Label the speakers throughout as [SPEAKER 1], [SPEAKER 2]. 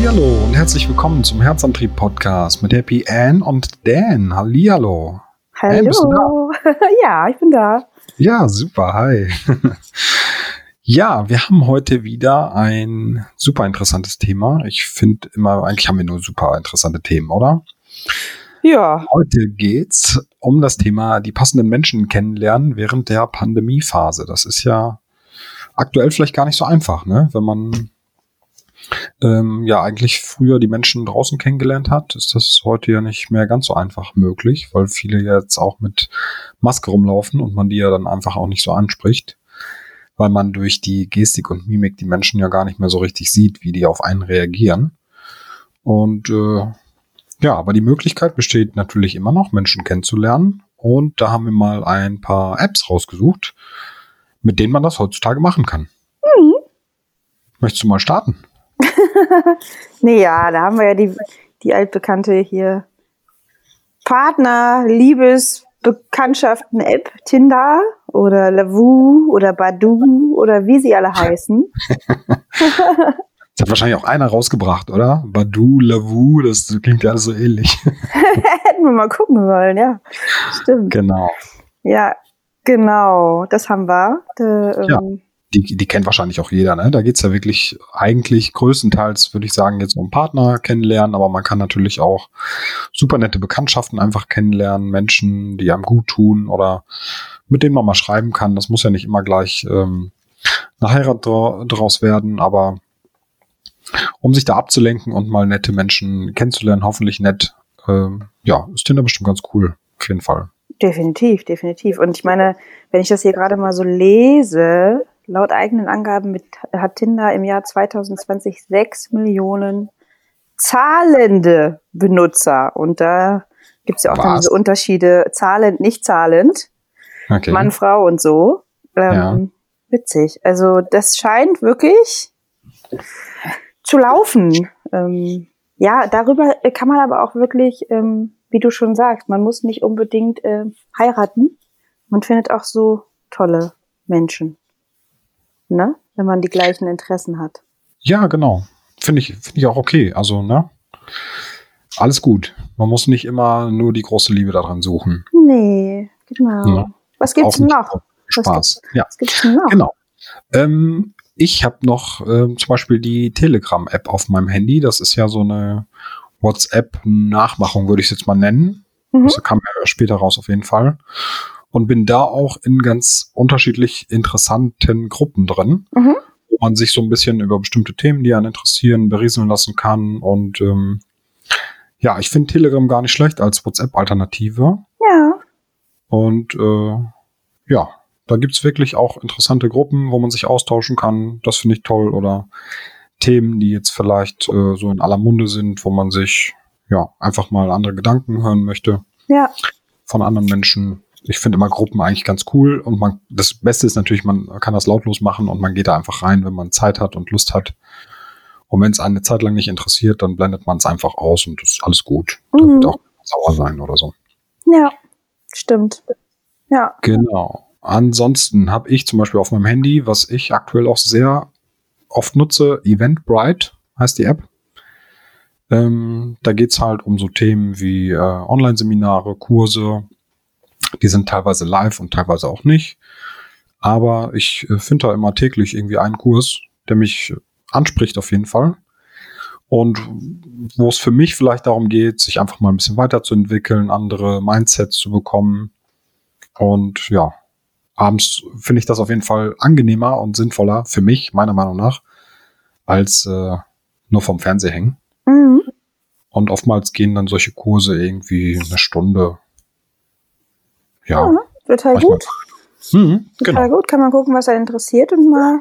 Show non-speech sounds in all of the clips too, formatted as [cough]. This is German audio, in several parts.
[SPEAKER 1] Hallihallo und herzlich willkommen zum Herzantrieb Podcast mit Happy Ann und Dan. Hallihallo.
[SPEAKER 2] Hallo. Ann, [laughs] ja, ich bin da.
[SPEAKER 1] Ja, super. Hi. [laughs] ja, wir haben heute wieder ein super interessantes Thema. Ich finde immer, eigentlich haben wir nur super interessante Themen, oder?
[SPEAKER 2] Ja.
[SPEAKER 1] Heute geht's um das Thema die passenden Menschen kennenlernen während der Pandemiephase. Das ist ja aktuell vielleicht gar nicht so einfach, ne? Wenn man ähm, ja eigentlich früher die Menschen draußen kennengelernt hat, ist das heute ja nicht mehr ganz so einfach möglich, weil viele jetzt auch mit Maske rumlaufen und man die ja dann einfach auch nicht so anspricht, weil man durch die Gestik und Mimik die Menschen ja gar nicht mehr so richtig sieht, wie die auf einen reagieren. Und äh, ja, aber die Möglichkeit besteht natürlich immer noch, Menschen kennenzulernen. Und da haben wir mal ein paar Apps rausgesucht, mit denen man das heutzutage machen kann. Mhm. Möchtest du mal starten? [laughs]
[SPEAKER 2] nee, ja, da haben wir ja die, die altbekannte hier Partner, Liebes, Bekanntschaften App, Tinder oder Lavu oder Badu oder wie sie alle heißen. [laughs]
[SPEAKER 1] Das hat wahrscheinlich auch einer rausgebracht, oder? Badu, Lavu, das klingt ja alles so ähnlich. [laughs]
[SPEAKER 2] Hätten wir mal gucken sollen, ja. Stimmt.
[SPEAKER 1] Genau.
[SPEAKER 2] Ja, genau. Das haben wir.
[SPEAKER 1] De, ja. Die, die kennt wahrscheinlich auch jeder, ne? Da geht's ja wirklich eigentlich größtenteils, würde ich sagen, jetzt um Partner kennenlernen, aber man kann natürlich auch super nette Bekanntschaften einfach kennenlernen, Menschen, die einem gut tun oder mit denen man mal schreiben kann. Das muss ja nicht immer gleich ähm, eine Heirat draus werden, aber um sich da abzulenken und mal nette Menschen kennenzulernen, hoffentlich nett. Ähm, ja, ist Tinder bestimmt ganz cool, auf jeden Fall.
[SPEAKER 2] Definitiv, definitiv. Und ich meine, wenn ich das hier gerade mal so lese, laut eigenen Angaben mit, hat Tinder im Jahr 2020 sechs Millionen zahlende Benutzer. Und da gibt es ja auch Was? dann diese Unterschiede zahlend, nicht zahlend. Okay. Mann, Frau und so. Ähm, ja. Witzig. Also das scheint wirklich zu laufen. Ähm, ja, darüber kann man aber auch wirklich, ähm, wie du schon sagst, man muss nicht unbedingt äh, heiraten. Man findet auch so tolle Menschen. Ne? Wenn man die gleichen Interessen hat.
[SPEAKER 1] Ja, genau. Finde ich, finde ich auch okay. Also, ne? Alles gut. Man muss nicht immer nur die große Liebe daran suchen.
[SPEAKER 2] Nee, genau. Ja. Was gibt's noch?
[SPEAKER 1] Spaß. Was
[SPEAKER 2] gibt's, ja. Was gibt's noch?
[SPEAKER 1] Genau. Ähm, ich habe noch äh, zum Beispiel die Telegram-App auf meinem Handy. Das ist ja so eine WhatsApp-Nachmachung, würde ich es jetzt mal nennen. Mhm. Das kam ja später raus auf jeden Fall. Und bin da auch in ganz unterschiedlich interessanten Gruppen drin, mhm. wo man sich so ein bisschen über bestimmte Themen, die einen interessieren, berieseln lassen kann. Und ähm, ja, ich finde Telegram gar nicht schlecht als WhatsApp-Alternative.
[SPEAKER 2] Ja.
[SPEAKER 1] Und äh, ja, da gibt's wirklich auch interessante Gruppen, wo man sich austauschen kann. Das finde ich toll. Oder Themen, die jetzt vielleicht äh, so in aller Munde sind, wo man sich ja einfach mal andere Gedanken hören möchte.
[SPEAKER 2] Ja.
[SPEAKER 1] Von anderen Menschen. Ich finde immer Gruppen eigentlich ganz cool und man, das Beste ist natürlich, man kann das lautlos machen und man geht da einfach rein, wenn man Zeit hat und Lust hat. Und wenn es eine Zeit lang nicht interessiert, dann blendet man es einfach aus und das ist alles gut. Mhm. Da wird auch sauer sein oder so.
[SPEAKER 2] Ja, stimmt. Ja.
[SPEAKER 1] Genau. Ansonsten habe ich zum Beispiel auf meinem Handy, was ich aktuell auch sehr oft nutze, Eventbrite heißt die App. Ähm, da geht's halt um so Themen wie äh, Online-Seminare, Kurse. Die sind teilweise live und teilweise auch nicht. Aber ich äh, finde da immer täglich irgendwie einen Kurs, der mich anspricht auf jeden Fall. Und wo es für mich vielleicht darum geht, sich einfach mal ein bisschen weiterzuentwickeln, andere Mindsets zu bekommen. Und ja, abends finde ich das auf jeden Fall angenehmer und sinnvoller für mich, meiner Meinung nach, als äh, nur vom Fernseher hängen. Mhm. Und oftmals gehen dann solche Kurse irgendwie eine Stunde. Ja. ja
[SPEAKER 2] total gut. Mhm, total genau. gut. Kann man gucken, was er interessiert und mal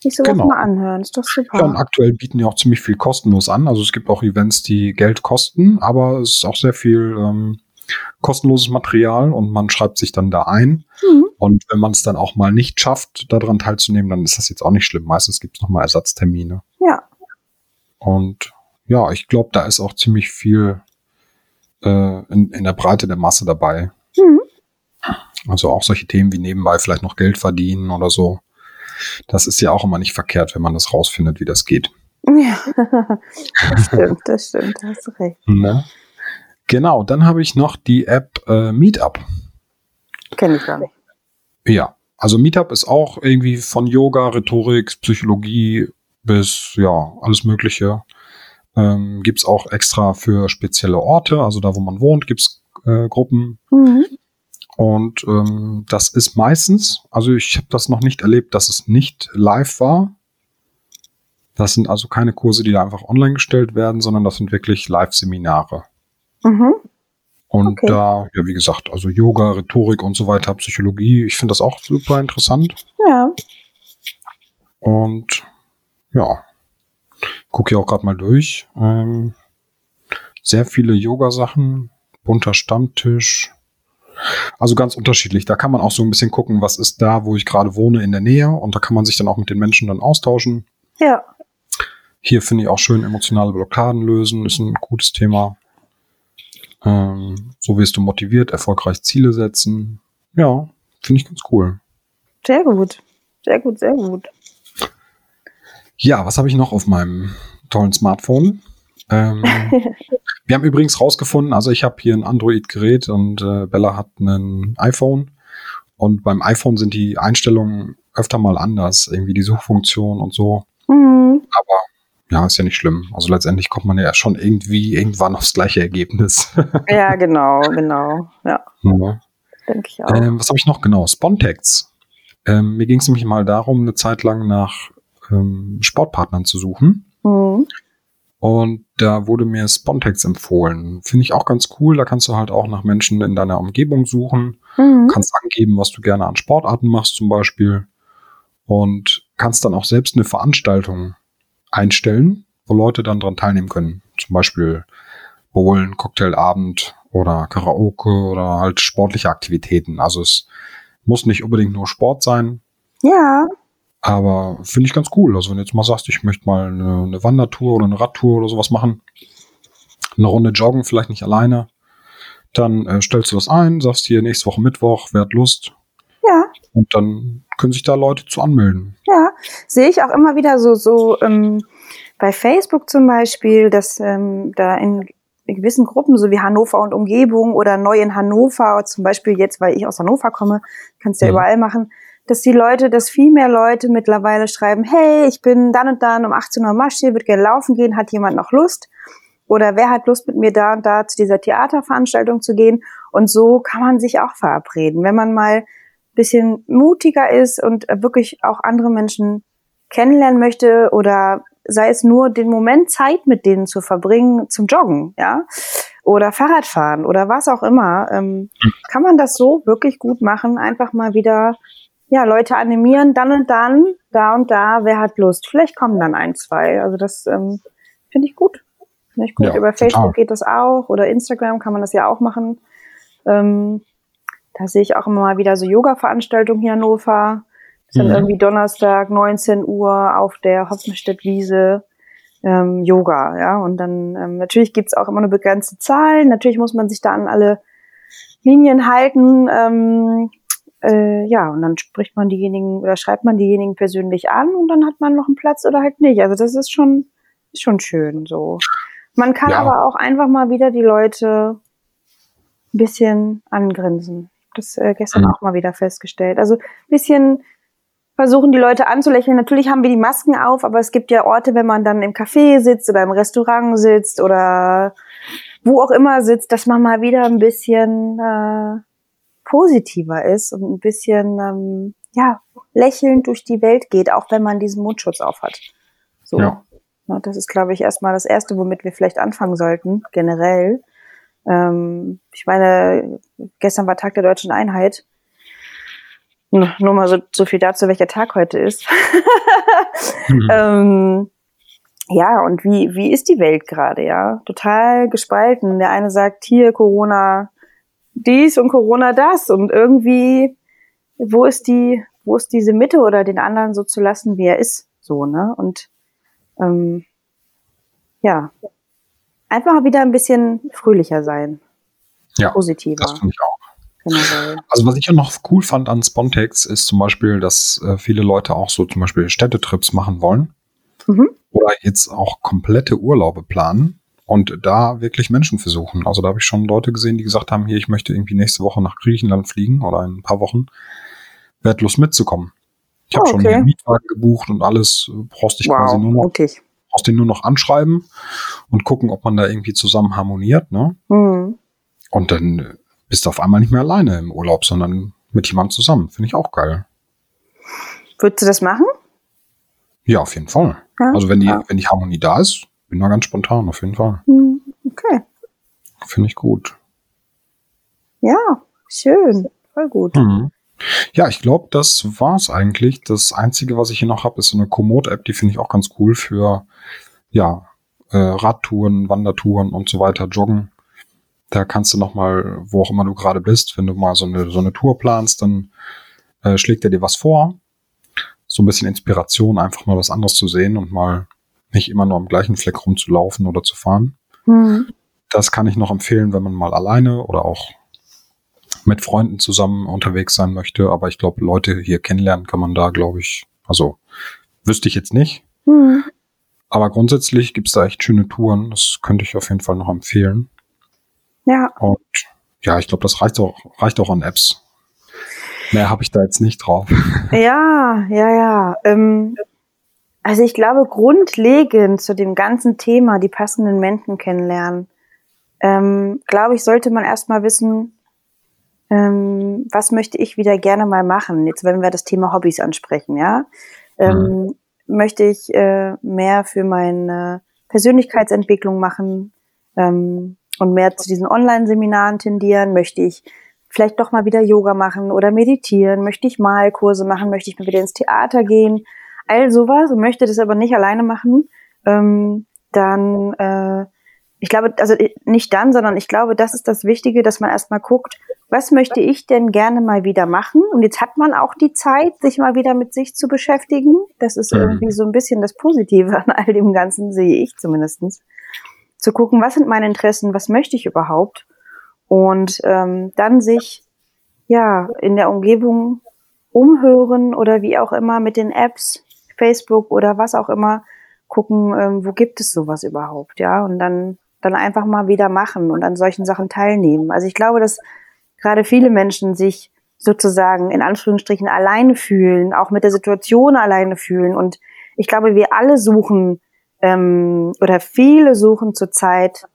[SPEAKER 2] sich sowas genau. mal anhören. Ist doch super.
[SPEAKER 1] Ja, und aktuell bieten ja auch ziemlich viel kostenlos an. Also es gibt auch Events, die Geld kosten, aber es ist auch sehr viel ähm, kostenloses Material und man schreibt sich dann da ein. Mhm. Und wenn man es dann auch mal nicht schafft, daran teilzunehmen, dann ist das jetzt auch nicht schlimm. Meistens gibt es nochmal Ersatztermine.
[SPEAKER 2] Ja.
[SPEAKER 1] Und ja, ich glaube, da ist auch ziemlich viel äh, in, in der Breite der Masse dabei. Mhm. Also auch solche Themen wie nebenbei vielleicht noch Geld verdienen oder so. Das ist ja auch immer nicht verkehrt, wenn man das rausfindet, wie das geht.
[SPEAKER 2] Ja, [laughs] das stimmt, das stimmt, da hast du recht.
[SPEAKER 1] Ne? Genau, dann habe ich noch die App äh, Meetup.
[SPEAKER 2] Kenne ich gar nicht.
[SPEAKER 1] Ja, also Meetup ist auch irgendwie von Yoga, Rhetorik, Psychologie bis ja, alles Mögliche. Ähm, gibt es auch extra für spezielle Orte, also da, wo man wohnt, gibt es äh, Gruppen.
[SPEAKER 2] Mhm.
[SPEAKER 1] Und ähm, das ist meistens, also ich habe das noch nicht erlebt, dass es nicht live war. Das sind also keine Kurse, die da einfach online gestellt werden, sondern das sind wirklich Live-Seminare.
[SPEAKER 2] Mhm.
[SPEAKER 1] Und
[SPEAKER 2] Okay.
[SPEAKER 1] da, ja, wie gesagt, also Yoga, Rhetorik und so weiter, Psychologie, ich finde das auch super interessant.
[SPEAKER 2] Ja.
[SPEAKER 1] Und ja, gucke hier auch gerade mal durch. Ähm, sehr viele Yoga-Sachen, bunter Stammtisch. Also ganz unterschiedlich. Da kann man auch so ein bisschen gucken, was ist da, wo ich gerade wohne, in der Nähe. Und da kann man sich dann auch mit den Menschen dann austauschen.
[SPEAKER 2] Ja.
[SPEAKER 1] Hier finde ich auch schön emotionale Blockaden lösen, ist ein gutes Thema. Ähm, so wirst du motiviert, erfolgreich Ziele setzen. Ja, finde ich ganz cool.
[SPEAKER 2] Sehr gut. Sehr gut, sehr gut.
[SPEAKER 1] Ja, was habe ich noch auf meinem tollen Smartphone? Ähm, [laughs] wir haben übrigens rausgefunden, also ich habe hier ein Android-Gerät und äh, Bella hat ein iPhone. Und beim iPhone sind die Einstellungen öfter mal anders, irgendwie die Suchfunktion und so.
[SPEAKER 2] Mhm.
[SPEAKER 1] Aber ja, ist ja nicht schlimm. Also letztendlich kommt man ja schon irgendwie irgendwann aufs gleiche Ergebnis. [laughs]
[SPEAKER 2] Ja, genau, genau. Ja,
[SPEAKER 1] ja.
[SPEAKER 2] denke ich auch.
[SPEAKER 1] Ähm, was habe ich noch genau? Spontex. Ähm, mir ging es nämlich mal darum, eine Zeit lang nach ähm, Sportpartnern zu suchen.
[SPEAKER 2] Mhm.
[SPEAKER 1] Und da wurde mir Spontex empfohlen. Finde ich auch ganz cool. Da kannst du halt auch nach Menschen in deiner Umgebung suchen.
[SPEAKER 2] Mhm.
[SPEAKER 1] Kannst angeben, was du gerne an Sportarten machst zum Beispiel. Und kannst dann auch selbst eine Veranstaltung einstellen, wo Leute dann dran teilnehmen können. Zum Beispiel Bowlen, Cocktailabend oder Karaoke oder halt sportliche Aktivitäten. Also es muss nicht unbedingt nur Sport sein,
[SPEAKER 2] Ja,
[SPEAKER 1] aber finde ich ganz cool. Also wenn du jetzt mal sagst, ich möchte mal eine, eine Wandertour oder eine Radtour oder sowas machen, eine Runde joggen, vielleicht nicht alleine, dann äh, stellst du das ein, sagst hier nächste Woche Mittwoch, wer hat Lust
[SPEAKER 2] ja,
[SPEAKER 1] und dann können sich da Leute zu anmelden.
[SPEAKER 2] ja. Sehe ich auch immer wieder so, so ähm, bei Facebook zum Beispiel, dass ähm, da in gewissen Gruppen, so wie Hannover und Umgebung oder neu in Hannover, zum Beispiel jetzt, weil ich aus Hannover komme, kannst du ja
[SPEAKER 1] Mhm.
[SPEAKER 2] überall machen, dass die Leute, dass viel mehr Leute mittlerweile schreiben, hey, ich bin dann und dann um 18 Uhr Marsch hier, würde gerne laufen gehen, hat jemand noch Lust? Oder wer hat Lust, mit mir da und da zu dieser Theaterveranstaltung zu gehen? Und so kann man sich auch verabreden. Wenn man mal ein bisschen mutiger ist und wirklich auch andere Menschen kennenlernen möchte oder sei es nur den Moment Zeit mit denen zu verbringen zum Joggen, ja, oder Fahrradfahren oder was auch immer, ähm, kann man das so wirklich gut machen, einfach mal wieder ja, Leute animieren, dann und dann, da und da, wer hat Lust? Vielleicht kommen dann ein, zwei. Also das ähm, finde ich gut. Finde ich gut.
[SPEAKER 1] Ja,
[SPEAKER 2] Über
[SPEAKER 1] total.
[SPEAKER 2] Facebook geht das auch oder Instagram kann man das ja auch machen. Ähm, da sehe ich auch immer mal wieder so Yoga-Veranstaltungen hier in Hannover. Das ist dann
[SPEAKER 1] Mhm.
[SPEAKER 2] irgendwie Donnerstag, 19 Uhr auf der Hopfenstedt-Wiese. Ähm, Yoga, ja. Und dann ähm, natürlich gibt's auch immer nur begrenzte Zahlen. Natürlich muss man sich da an alle Linien halten. Ähm, äh, ja, und dann spricht man diejenigen oder schreibt man diejenigen persönlich an und dann hat man noch einen Platz oder halt nicht. Also das ist schon, ist schon schön so. Man kann
[SPEAKER 1] Ja.
[SPEAKER 2] aber auch einfach mal wieder die Leute ein bisschen angrinsen. Das äh, gestern
[SPEAKER 1] Mhm.
[SPEAKER 2] auch mal wieder festgestellt. Also ein bisschen versuchen die Leute anzulächeln. Natürlich haben wir die Masken auf, aber es gibt ja Orte, wenn man dann im Café sitzt oder im Restaurant sitzt oder wo auch immer sitzt, dass man mal wieder ein bisschen äh, positiver ist und ein bisschen ähm, ja lächelnd durch die Welt geht, auch wenn man diesen Mundschutz aufhat. So.
[SPEAKER 1] Ja.
[SPEAKER 2] Ja, das ist, glaube ich, erstmal das Erste, womit wir vielleicht anfangen sollten, generell. Ähm, ich meine, gestern war Tag der deutschen Einheit. Nur nur mal so, so viel dazu, welcher Tag heute ist.
[SPEAKER 1] Mhm. [laughs]
[SPEAKER 2] ähm, ja, und wie, wie ist die Welt gerade, ja? Total gespalten. Der eine sagt, hier Corona dies und Corona das und irgendwie, wo ist die, wo ist diese Mitte oder den anderen so zu lassen, wie er ist, so, ne? Und ähm, ja, einfach wieder ein bisschen fröhlicher sein,
[SPEAKER 1] Ja,
[SPEAKER 2] positiver,
[SPEAKER 1] das finde ich auch.
[SPEAKER 2] generell.
[SPEAKER 1] Also was ich auch noch cool fand an Spontex ist zum Beispiel, dass äh, viele Leute auch so zum Beispiel Städtetrips machen wollen. Mhm. Oder jetzt auch komplette Urlaube planen und da wirklich Menschen versuchen. Also da habe ich schon Leute gesehen, die gesagt haben, hier, ich möchte irgendwie nächste Woche nach Griechenland fliegen oder in ein paar Wochen. Wer hat Lust mitzukommen? Ich habe oh, okay. schon einen Mietwagen gebucht und alles. Brauchst dich wow, quasi nur noch, okay. brauchst den nur noch anschreiben und gucken, ob man da irgendwie zusammen harmoniert, ne? Mhm. Und dann bist du auf einmal nicht mehr alleine im Urlaub, sondern mit jemandem zusammen. Finde ich auch geil.
[SPEAKER 2] Würdest du das machen?
[SPEAKER 1] Ja, auf jeden Fall. Ja? Also wenn die, ja. wenn die Harmonie da ist, bin da ganz spontan, auf jeden Fall.
[SPEAKER 2] Hm, okay.
[SPEAKER 1] Finde ich gut.
[SPEAKER 2] Ja, schön. Voll gut. Mhm.
[SPEAKER 1] Ja, ich glaube, das war's eigentlich. Das Einzige, was ich hier noch habe, ist so eine Komoot-App, die finde ich auch ganz cool für ja, äh, Radtouren, Wandertouren und so weiter, Joggen. Da kannst du noch mal, wo auch immer du gerade bist, wenn du mal so eine, so eine Tour planst, dann äh, schlägt er dir was vor. So ein bisschen Inspiration, einfach mal was anderes zu sehen und mal nicht immer nur am gleichen Fleck rumzulaufen oder zu fahren. Mhm. Das kann ich noch empfehlen, wenn man mal alleine oder auch mit Freunden zusammen unterwegs sein möchte. Aber ich glaube, Leute hier kennenlernen kann man da, glaube ich, also wüsste ich jetzt nicht. Mhm. Aber grundsätzlich gibt es da echt schöne Touren. Das könnte ich auf jeden Fall noch empfehlen.
[SPEAKER 2] Ja.
[SPEAKER 1] Und ja, ich glaube, das reicht auch, reicht auch an Apps. Mehr habe ich da jetzt nicht drauf.
[SPEAKER 2] Ja, ja, ja. Ähm, also ich glaube, grundlegend zu dem ganzen Thema, die passenden Menschen kennenlernen, ähm, glaube ich, sollte man erstmal wissen, ähm, was möchte ich wieder gerne mal machen? Jetzt, wenn wir das Thema Hobbys ansprechen, ja. Ähm, mhm. Möchte ich äh, mehr für meine Persönlichkeitsentwicklung machen ähm, und mehr zu diesen Online-Seminaren tendieren? Möchte ich vielleicht doch mal wieder Yoga machen oder meditieren? Möchte ich Malkurse machen? Möchte ich mal wieder ins Theater gehen? All sowas und möchte das aber nicht alleine machen, ähm, dann, äh, ich glaube, also nicht dann, sondern ich glaube, das ist das Wichtige, dass man erstmal guckt, was möchte ich denn gerne mal wieder machen? Und jetzt hat man auch die Zeit, sich mal wieder mit sich zu beschäftigen. Das ist mhm. irgendwie so ein bisschen das Positive an all dem Ganzen, sehe ich zumindestens. Zu gucken, was sind meine Interessen, was möchte ich überhaupt? Und ähm, dann sich ja in der Umgebung umhören oder wie auch immer mit den Apps, Facebook oder was auch immer, gucken, ähm, wo gibt es sowas überhaupt, ja? Und dann dann einfach mal wieder machen und an solchen Sachen teilnehmen. Also ich glaube, dass gerade viele Menschen sich sozusagen in Anführungsstrichen alleine fühlen, auch mit der Situation alleine fühlen. Und ich glaube, wir alle suchen ähm, oder viele suchen zurzeit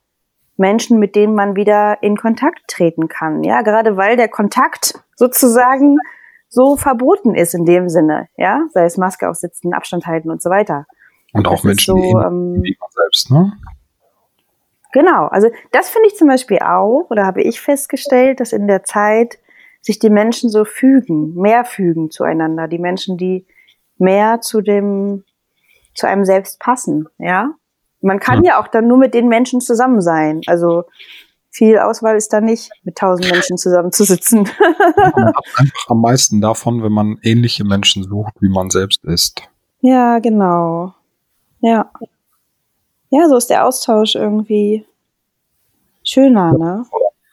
[SPEAKER 2] Menschen, mit denen man wieder in Kontakt treten kann. Ja, gerade weil der Kontakt sozusagen so verboten ist in dem Sinne. Ja, sei es Maske aufsetzen, Abstand halten und so weiter.
[SPEAKER 1] Und auch das Menschen so, wie, ähm, selbst, ne?
[SPEAKER 2] Genau, also das finde ich zum Beispiel auch, oder habe ich festgestellt, dass in der Zeit sich die Menschen so fügen, mehr fügen zueinander, die Menschen, die mehr zu dem, zu einem selbst passen, ja. Man kann ja, ja auch dann nur mit den Menschen zusammen sein. Also viel Auswahl ist da nicht, mit tausend Menschen zusammenzusitzen.
[SPEAKER 1] man [laughs] hat einfach am meisten davon, wenn man ähnliche Menschen sucht, wie man selbst ist.
[SPEAKER 2] Ja, genau. Ja ja, so ist der Austausch irgendwie schöner, ne?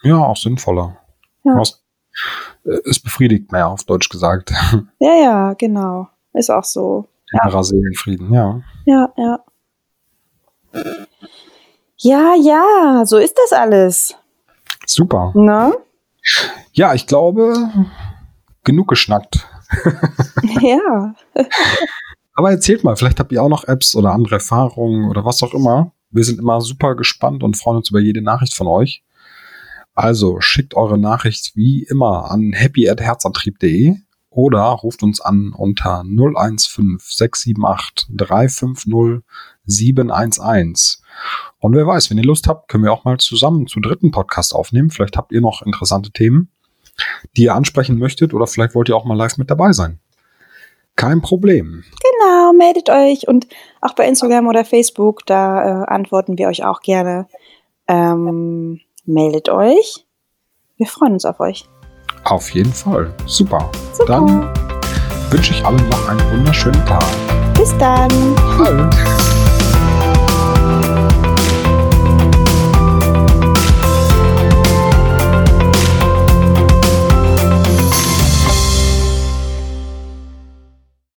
[SPEAKER 1] Ja, auch sinnvoller. Ja. Äh, es befriedigt mehr, auf Deutsch gesagt. [laughs]
[SPEAKER 2] Ja, ja, genau. Ist auch so.
[SPEAKER 1] Innerer ja. Seelenfrieden, ja.
[SPEAKER 2] Ja, ja. Ja, ja, so ist das alles.
[SPEAKER 1] Super.
[SPEAKER 2] Ne?
[SPEAKER 1] Ja, ich glaube, genug geschnackt. [laughs]
[SPEAKER 2] ja.
[SPEAKER 1] Aber erzählt mal, vielleicht habt ihr auch noch Apps oder andere Erfahrungen oder was auch immer. Wir sind immer super gespannt und freuen uns über jede Nachricht von euch. Also schickt eure Nachricht wie immer an happy@herzantrieb.de oder ruft uns an unter 015 678 350 711. Und wer weiß, wenn ihr Lust habt, können wir auch mal zusammen zu dritten Podcast aufnehmen. Vielleicht habt ihr noch interessante Themen, die ihr ansprechen möchtet oder vielleicht wollt ihr auch mal live mit dabei sein. Kein Problem.
[SPEAKER 2] Genau, meldet euch und auch bei Instagram oder Facebook, da äh, antworten wir euch auch gerne. Ähm, meldet euch. Wir freuen uns auf euch.
[SPEAKER 1] Auf jeden Fall. Super. Super. Dann wünsche ich allen noch einen wunderschönen Tag.
[SPEAKER 2] Bis dann. Bye.